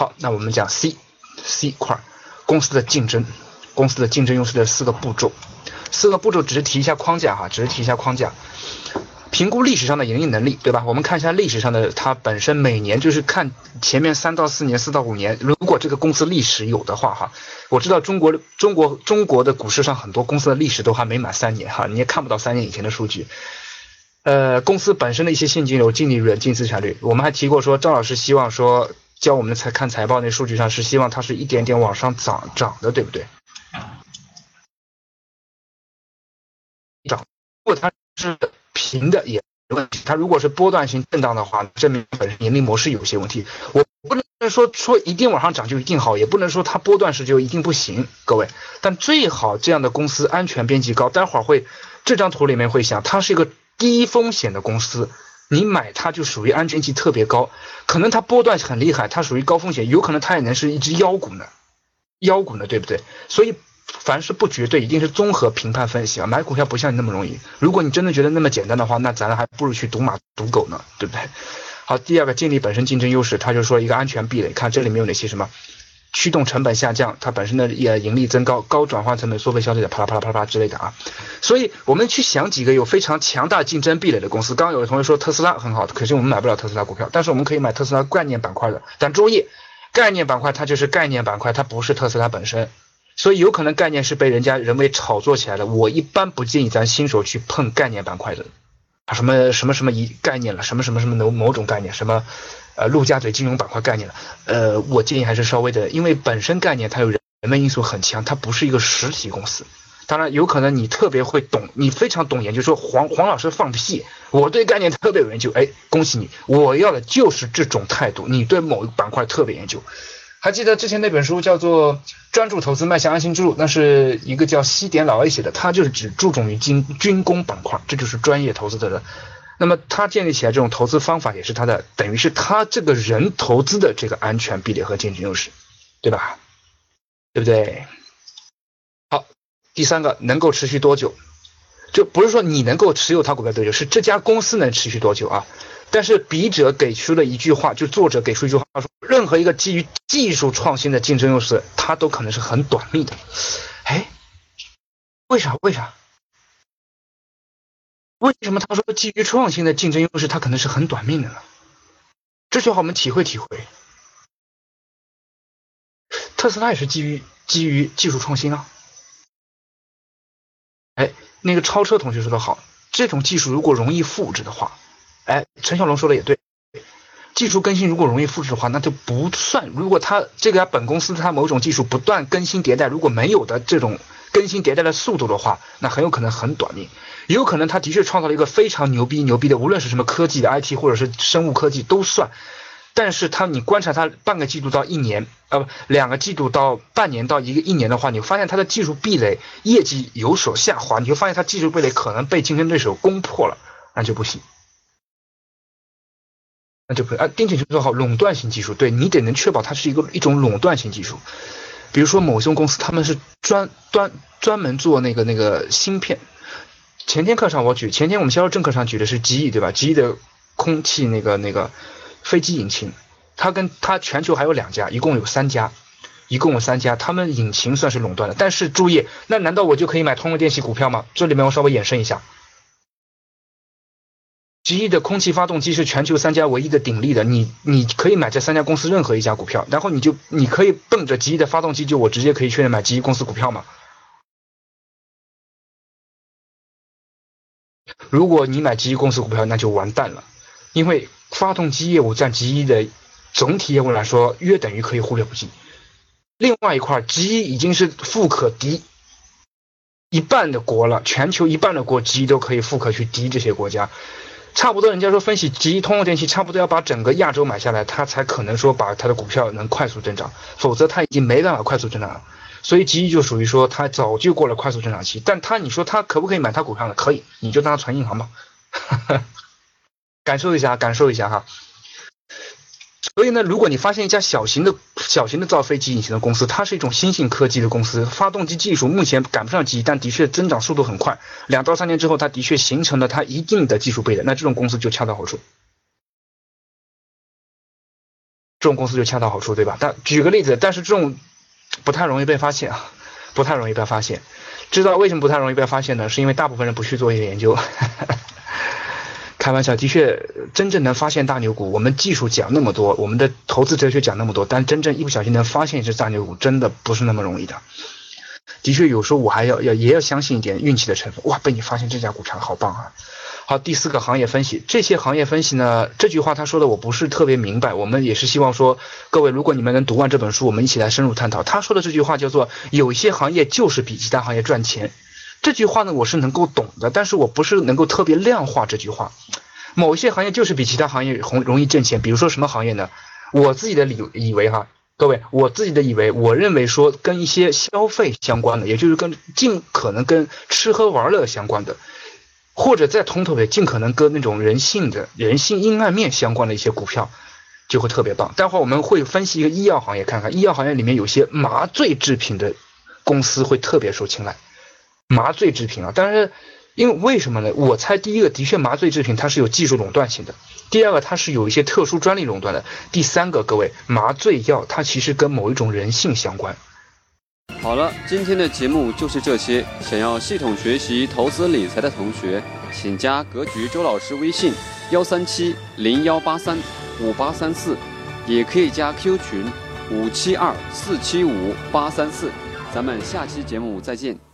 好，那我们讲 C C 块公司的竞争，公司的竞争优势的四个步骤，四个步骤只是提一下框架哈，只是提一下框架。评估历史上的盈利能力，对吧？我们看一下历史上的它本身每年就是看前面三到四年、四到五年，如果这个公司历史有的话，哈，我知道中国中国中国的股市上很多公司的历史都还没满三年，哈，你也看不到三年以前的数据。呃，公司本身的一些现金流、净利润、净资产率，我们还提过说，赵老师希望说教我们的财看财报那数据上是希望它是一点点往上涨涨的，对不对？涨，如果它是。平的也没问题，它如果是波段性震荡的话，证明本身盈利模式有些问题。我不能说说一定往上涨就一定好，也不能说它波段时就一定不行，各位。但最好这样的公司安全边际高。待会儿会这张图里面会想，它是一个低风险的公司，你买它就属于安全性特别高。可能它波段很厉害，它属于高风险，有可能它也能是一只妖股呢，妖股呢，对不对？所以。凡是不绝对，一定是综合评判分析啊！买股票不像你那么容易。如果你真的觉得那么简单的话，那咱还不如去赌马赌狗呢，对不对？好，第二个建立本身竞争优势，他就说一个安全壁垒。看这里面有哪些什么？驱动成本下降，它本身的也盈利增高，高转换成本缩费消费者啪啦啪啦啪啦啪之类的啊。所以我们去想几个有非常强大竞争壁垒的公司。刚刚有同学说特斯拉很好，可是我们买不了特斯拉股票，但是我们可以买特斯拉概念板块的。但注意，概念板块它就是概念板块，它不是特斯拉本身。所以有可能概念是被人家人为炒作起来的。我一般不建议咱新手去碰概念板块的，啊什么什么什么一概念了，什么什么什么某某种概念，什么呃陆家嘴金融板块概念了，呃我建议还是稍微的，因为本身概念它有人人为因素很强，它不是一个实体公司。当然有可能你特别会懂，你非常懂研究，说黄黄老师放屁，我对概念特别有研究，哎恭喜你，我要的就是这种态度，你对某一板块特别研究。还记得之前那本书叫做《专注投资迈向安心之路》，那是一个叫西点老 A 写的，他就是只注重于军军工板块，这就是专业投资的人。那么他建立起来这种投资方法，也是他的，等于是他这个人投资的这个安全壁垒和竞争优势，对吧？对不对？好，第三个能够持续多久？就不是说你能够持有他股票多久，是这家公司能持续多久啊？但是笔者给出了一句话，就作者给出一句话说，任何一个基于技术创新的竞争优势，它都可能是很短命的。哎，为啥？为啥？为什么他说基于创新的竞争优势，它可能是很短命的呢？这句话我们体会体会。特斯拉也是基于基于技术创新啊。哎，那个超车同学说的好，这种技术如果容易复制的话。哎，陈小龙说的也对，技术更新如果容易复制的话，那就不算。如果他这个本公司它某种技术不断更新迭代，如果没有的这种更新迭代的速度的话，那很有可能很短命。也有可能他的确创造了一个非常牛逼牛逼的，无论是什么科技的 IT 或者是生物科技都算。但是他你观察他半个季度到一年，呃不，两个季度到半年到一个一年的话，你会发现他的技术壁垒业绩有所下滑，你就发现他技术壁垒可能被竞争对手攻破了，那就不行。那就可以啊，丁景就做好垄断性技术，对你得能确保它是一个一种垄断性技术。比如说某些公司，他们是专专专门做那个那个芯片。前天课上我举，前天我们销售正课上举的是极翼，对吧？极翼的空气那个那个飞机引擎，它跟它全球还有两家，一共有三家，一共有三家，他们引擎算是垄断的。但是注意，那难道我就可以买通用电气股票吗？这里面我稍微延伸一下。极翼的空气发动机是全球三家唯一的鼎立的，你你可以买这三家公司任何一家股票，然后你就你可以奔着极翼的发动机，就我直接可以确认买极翼公司股票吗？如果你买极翼公司股票，那就完蛋了，因为发动机业务占极翼的总体业务来说，约等于可以忽略不计。另外一块，极翼已经是富可敌一半的国了，全球一半的国，极翼都可以富可去敌这些国家。差不多，人家说分析极翼通用电器差不多要把整个亚洲买下来，它才可能说把它的股票能快速增长，否则它已经没办法快速增长了。所以极翼就属于说它早就过了快速增长期，但它你说它可不可以买它股票呢？可以，你就当它存银行吧，感受一下，感受一下哈。所以呢，如果你发现一家小型的、小型的造飞机引擎的公司，它是一种新兴科技的公司，发动机技术目前赶不上机，但的确增长速度很快，两到三年之后，它的确形成了它一定的技术壁垒，那这种公司就恰到好处。这种公司就恰到好处，对吧？但举个例子，但是这种不太容易被发现啊，不太容易被发现。知道为什么不太容易被发现呢？是因为大部分人不去做一些研究。开玩笑，的确，真正能发现大牛股，我们技术讲那么多，我们的投资哲学讲那么多，但真正一不小心能发现一只大牛股，真的不是那么容易的。的确，有时候我还要要也要相信一点运气的成分。哇，被你发现这家股票好棒啊！好，第四个行业分析，这些行业分析呢，这句话他说的我不是特别明白。我们也是希望说，各位如果你们能读完这本书，我们一起来深入探讨。他说的这句话叫做“有些行业就是比其他行业赚钱”，这句话呢我是能够懂的，但是我不是能够特别量化这句话。某些行业就是比其他行业红容易挣钱，比如说什么行业呢？我自己的理以为哈，各位，我自己的以为，我认为说跟一些消费相关的，也就是跟尽可能跟吃喝玩乐相关的。或者再通透点，尽可能跟那种人性的人性阴暗面相关的一些股票，就会特别棒。待会儿我们会分析一个医药行业，看看医药行业里面有些麻醉制品的公司会特别受青睐。麻醉制品啊，但是因为为什么呢？我猜第一个的确麻醉制品它是有技术垄断性的，第二个它是有一些特殊专利垄断的，第三个各位麻醉药它其实跟某一种人性相关。好了，今天的节目就是这些。想要系统学习投资理财的同学，请加格局周老师微信：幺三七零幺八三五八三四，也可以加 Q 群：五七二四七五八三四。咱们下期节目再见。